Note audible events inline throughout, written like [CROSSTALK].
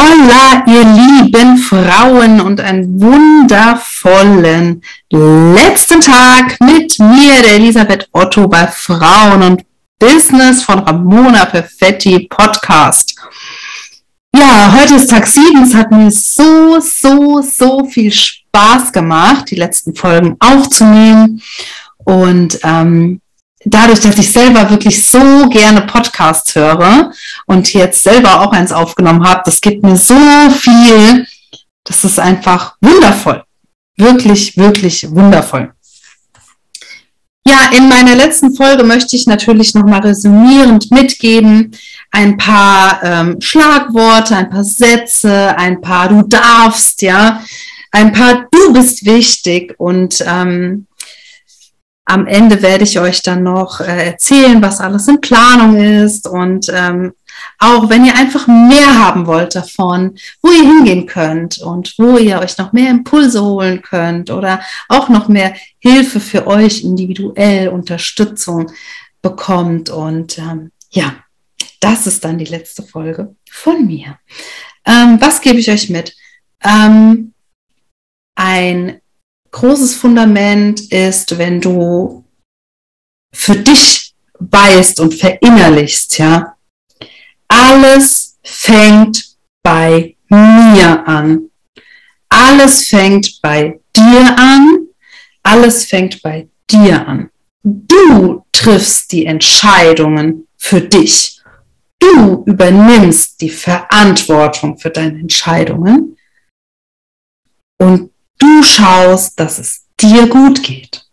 hola, ihr lieben Frauen und einen wundervollen letzten Tag mit mir, der Elisabeth Otto bei Frauen und Business von Ramona Perfetti Podcast. Ja, heute ist Tag 7. Es hat mir so, so, so viel Spaß gemacht, die letzten Folgen aufzunehmen. Und ähm, dadurch, dass ich selber wirklich so gerne Podcasts höre und jetzt selber auch eins aufgenommen habe, das gibt mir so viel. Das ist einfach wundervoll. Wirklich, wirklich wundervoll. Ja, in meiner letzten Folge möchte ich natürlich nochmal resümierend mitgeben, ein paar ähm, Schlagworte, ein paar Sätze, ein paar du darfst, ja, ein paar du bist wichtig und ähm, am Ende werde ich euch dann noch äh, erzählen, was alles in Planung ist und ähm, auch wenn ihr einfach mehr haben wollt davon, wo ihr hingehen könnt und wo ihr euch noch mehr Impulse holen könnt oder auch noch mehr Hilfe für euch individuell Unterstützung bekommt. Und ähm, ja, das ist dann die letzte Folge von mir. Ähm, was gebe ich euch mit? Ähm, ein großes Fundament ist, wenn du für dich weißt und verinnerlichst, ja, alles fängt bei mir an. Alles fängt bei dir an. Alles fängt bei dir an. Du triffst die Entscheidungen für dich. Du übernimmst die Verantwortung für deine Entscheidungen. Und du schaust, dass es dir gut geht.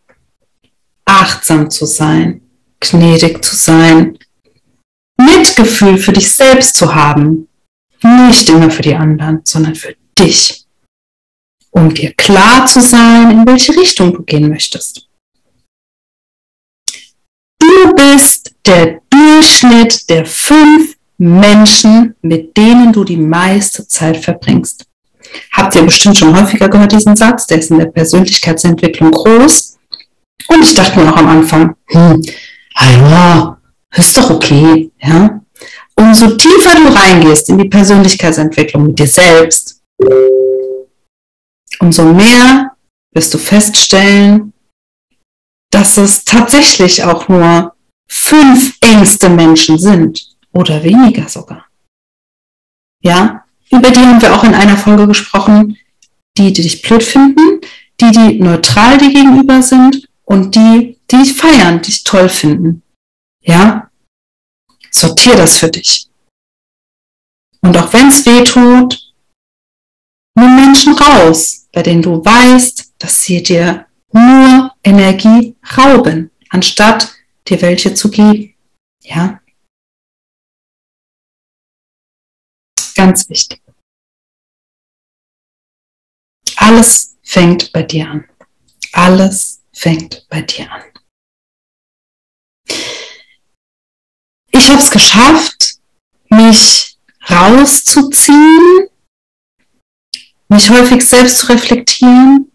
Achtsam zu sein, gnädig zu sein, Mitgefühl für dich selbst zu haben, nicht immer für die anderen, sondern für dich, um dir klar zu sein, in welche Richtung du gehen möchtest. Du bist der Durchschnitt der fünf Menschen, mit denen du die meiste Zeit verbringst. Habt ihr bestimmt schon häufiger gehört, diesen Satz, der ist in der Persönlichkeitsentwicklung groß. Und ich dachte mir auch am Anfang, hm, ja, ist doch okay, ja. Umso tiefer du reingehst in die Persönlichkeitsentwicklung mit dir selbst, umso mehr wirst du feststellen, dass es tatsächlich auch nur fünf engste Menschen sind oder weniger sogar. Ja, über die haben wir auch in einer Folge gesprochen, die, die dich blöd finden, die, die neutral dir gegenüber sind und die, die dich feiern, die dich toll finden. Ja? Sortier das für dich. Und auch wenn es weh tut, nimm Menschen raus, bei denen du weißt, dass sie dir nur Energie rauben, anstatt dir welche zu geben. Ja? Ganz wichtig. Alles fängt bei dir an. Alles fängt bei dir an. Ich habe es geschafft, mich rauszuziehen, mich häufig selbst zu reflektieren.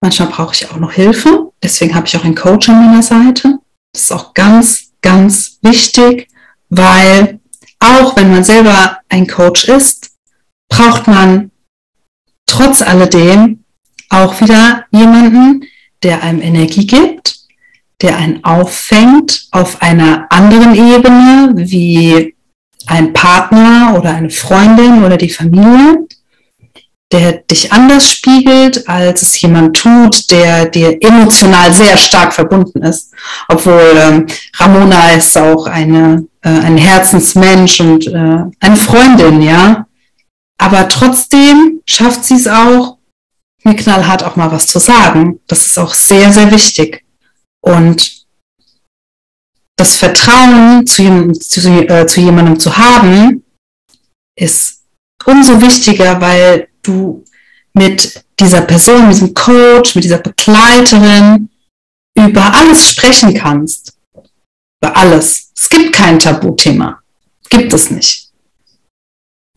Manchmal brauche ich auch noch Hilfe. Deswegen habe ich auch einen Coach an meiner Seite. Das ist auch ganz, ganz wichtig, weil auch wenn man selber ein Coach ist, braucht man trotz alledem auch wieder jemanden, der einem Energie gibt, der einen auffängt auf einer anderen Ebene wie ein Partner oder eine Freundin oder die Familie, der dich anders spiegelt, als es jemand tut, der dir emotional sehr stark verbunden ist. Obwohl ähm, Ramona ist auch eine äh, ein Herzensmensch und äh, eine Freundin, ja. Aber trotzdem schafft sie es auch, mir knallhart auch mal was zu sagen. Das ist auch sehr, sehr wichtig. Und das Vertrauen zu, zu, äh, zu jemandem zu haben, ist umso wichtiger, weil du mit dieser Person, mit diesem Coach, mit dieser Begleiterin über alles sprechen kannst. Über alles. Es gibt kein Tabuthema. Gibt es nicht.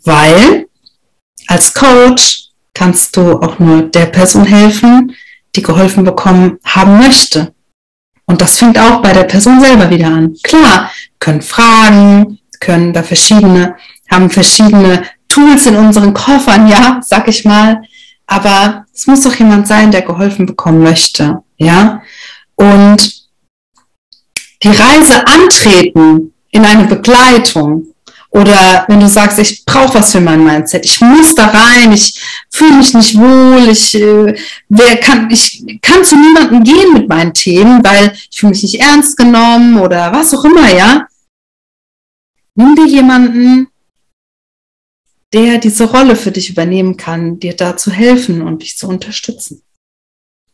Weil als Coach kannst du auch nur der Person helfen, die geholfen bekommen haben möchte. Und das fängt auch bei der Person selber wieder an. Klar, können fragen, können da verschiedene, haben verschiedene Tools in unseren Koffern, ja, sag ich mal. Aber es muss doch jemand sein, der geholfen bekommen möchte, ja. Und die Reise antreten in eine Begleitung oder wenn du sagst, ich brauche was für mein Mindset, ich muss da rein, ich fühle mich nicht wohl, ich, äh, wer kann, ich kann zu niemandem gehen mit meinen Themen, weil ich fühle mich nicht ernst genommen oder was auch immer, ja. Nimm dir jemanden, der diese Rolle für dich übernehmen kann, dir da zu helfen und dich zu unterstützen.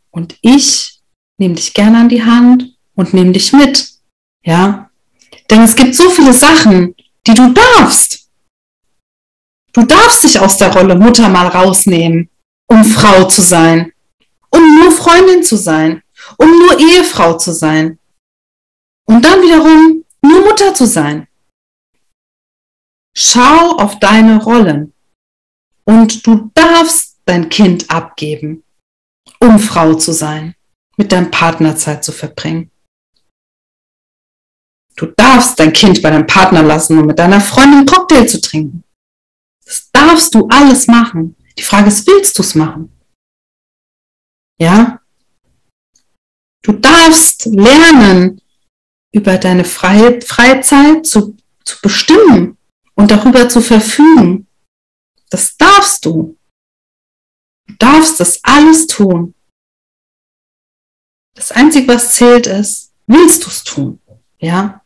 Und ich nehme dich gerne an die Hand und nehme dich mit. Ja? Denn es gibt so viele Sachen, die du darfst. Du darfst dich aus der Rolle Mutter mal rausnehmen, um Frau zu sein, um nur Freundin zu sein, um nur Ehefrau zu sein. Und dann wiederum nur Mutter zu sein. Schau auf deine Rollen und du darfst dein Kind abgeben, um Frau zu sein, mit deinem Partner Zeit zu verbringen. Du darfst dein Kind bei deinem Partner lassen, um mit deiner Freundin Cocktail zu trinken. Das darfst du alles machen. Die Frage ist, willst du es machen? Ja? Du darfst lernen, über deine Freizeit zu, zu bestimmen und darüber zu verfügen. Das darfst du. Du darfst das alles tun. Das Einzige, was zählt, ist, willst du es tun? Ja?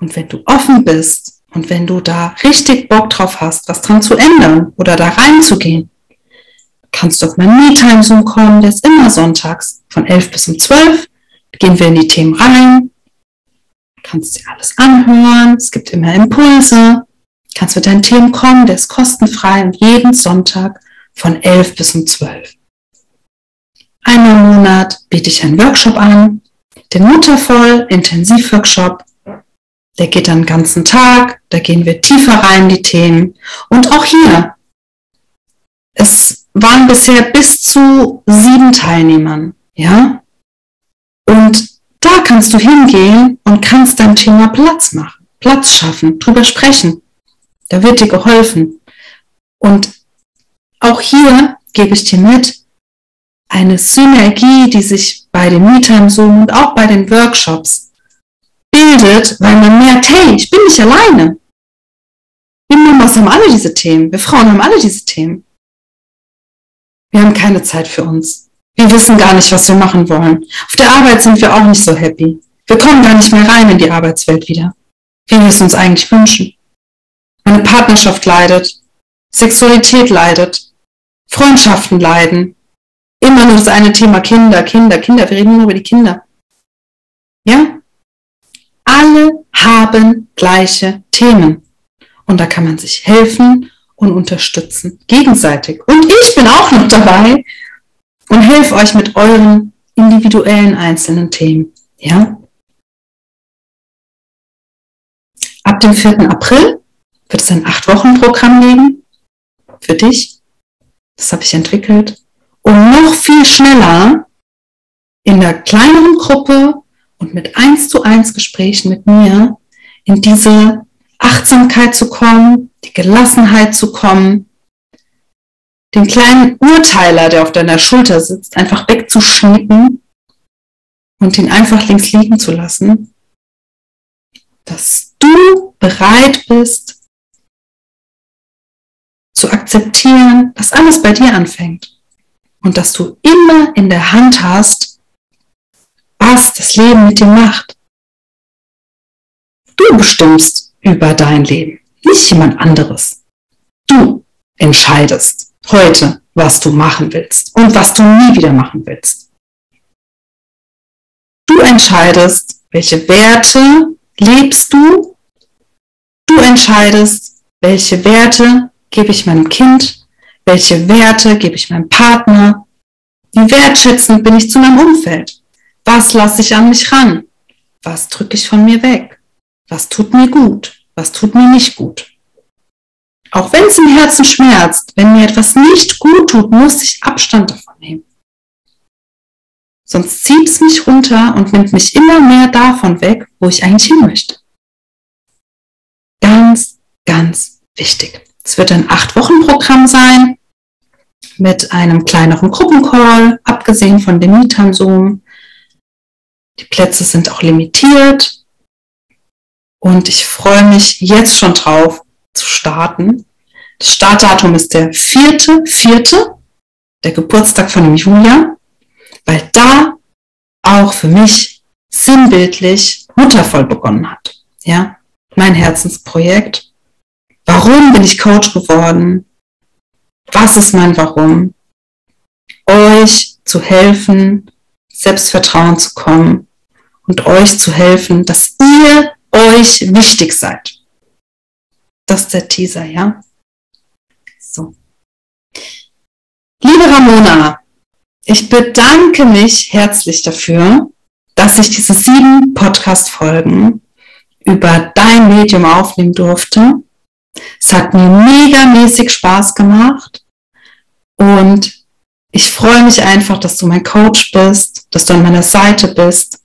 Und wenn du offen bist und wenn du da richtig Bock drauf hast, was dran zu ändern oder da reinzugehen, kannst du auf mein Me-Time Zoom kommen, der ist immer sonntags von 11 bis um 12. Gehen wir in die Themen rein, kannst dir alles anhören, es gibt immer Impulse, kannst mit deinen Themen kommen, der ist kostenfrei und jeden Sonntag von 11 bis um 12. Einmal im Monat biete ich einen Workshop an, den Muttervoll Intensivworkshop der geht dann den ganzen Tag, da gehen wir tiefer rein in die Themen. Und auch hier, es waren bisher bis zu sieben Teilnehmern, ja? Und da kannst du hingehen und kannst dein Thema Platz machen, Platz schaffen, drüber sprechen. Da wird dir geholfen. Und auch hier gebe ich dir mit, eine Synergie, die sich bei dem MeTime Zoom und auch bei den Workshops bildet, weil man merkt, hey, ich bin nicht alleine. Wir Mamas haben alle diese Themen. Wir Frauen haben alle diese Themen. Wir haben keine Zeit für uns. Wir wissen gar nicht, was wir machen wollen. Auf der Arbeit sind wir auch nicht so happy. Wir kommen gar nicht mehr rein in die Arbeitswelt wieder. Wie wir es uns eigentlich wünschen. Meine Partnerschaft leidet. Sexualität leidet. Freundschaften leiden. Immer nur das eine Thema Kinder, Kinder, Kinder. Wir reden nur über die Kinder. Ja? Alle haben gleiche Themen. Und da kann man sich helfen und unterstützen, gegenseitig. Und ich bin auch noch dabei und helfe euch mit euren individuellen einzelnen Themen. Ja? Ab dem 4. April wird es ein 8-Wochen-Programm geben für dich. Das habe ich entwickelt. Um noch viel schneller in der kleineren Gruppe und mit eins zu eins Gesprächen mit mir in diese Achtsamkeit zu kommen, die Gelassenheit zu kommen, den kleinen Urteiler, der auf deiner Schulter sitzt, einfach wegzuschieben und ihn einfach links liegen zu lassen, dass du bereit bist zu akzeptieren, dass alles bei dir anfängt und dass du immer in der Hand hast, was das Leben mit dir macht. Du bestimmst über dein Leben, nicht jemand anderes. Du entscheidest heute, was du machen willst und was du nie wieder machen willst. Du entscheidest, welche Werte lebst du. Du entscheidest, welche Werte gebe ich meinem Kind, Welche Werte gebe ich meinem Partner? Wie wertschätzend bin ich zu meinem Umfeld? Was lasse ich an mich ran? Was drücke ich von mir weg? Was tut mir gut? Was tut mir nicht gut? Auch wenn es im Herzen schmerzt, wenn mir etwas nicht gut tut, muss ich Abstand davon nehmen. Sonst zieht es mich runter und nimmt mich immer mehr davon weg, wo ich eigentlich hin möchte. Ganz, ganz wichtig. Es wird ein Acht-Wochen-Programm sein mit einem kleineren Gruppencall, abgesehen von dem Meetern-Zoom. Die Plätze sind auch limitiert und ich freue mich jetzt schon drauf zu starten. Das Startdatum ist der vierte, vierte, der Geburtstag von dem Julia, weil da auch für mich sinnbildlich muttervoll begonnen hat. Ja, mein Herzensprojekt. Warum bin ich Coach geworden? Was ist mein Warum? Euch zu helfen, Selbstvertrauen zu kommen und euch zu helfen, dass ihr euch wichtig seid. Das ist der Teaser, ja? So. Liebe Ramona, ich bedanke mich herzlich dafür, dass ich diese sieben Podcast-Folgen über dein Medium aufnehmen durfte. Es hat mir megamäßig Spaß gemacht und ich freue mich einfach, dass du mein Coach bist, dass du an meiner Seite bist,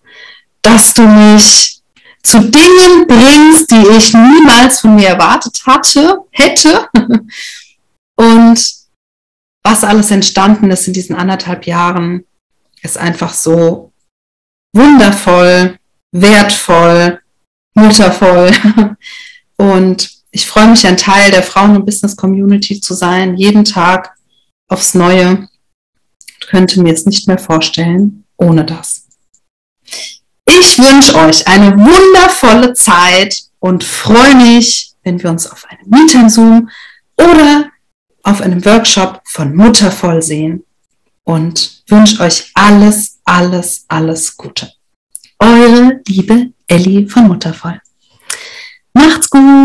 dass du mich zu Dingen bringst, die ich niemals von mir erwartet hatte, hätte. [LAUGHS] Und was alles entstanden ist in diesen anderthalb Jahren, ist einfach so wundervoll, wertvoll, muttervoll. [LAUGHS] Und ich freue mich, ein Teil der Frauen- und Business-Community zu sein, jeden Tag aufs Neue. Ich könnte mir es nicht mehr vorstellen ohne das. Ich wünsche euch eine wundervolle Zeit und freue mich, wenn wir uns auf einem Meet Zoom oder auf einem Workshop von Muttervoll sehen und wünsche euch alles, alles, alles Gute. Eure liebe Elli von Muttervoll. Macht's gut!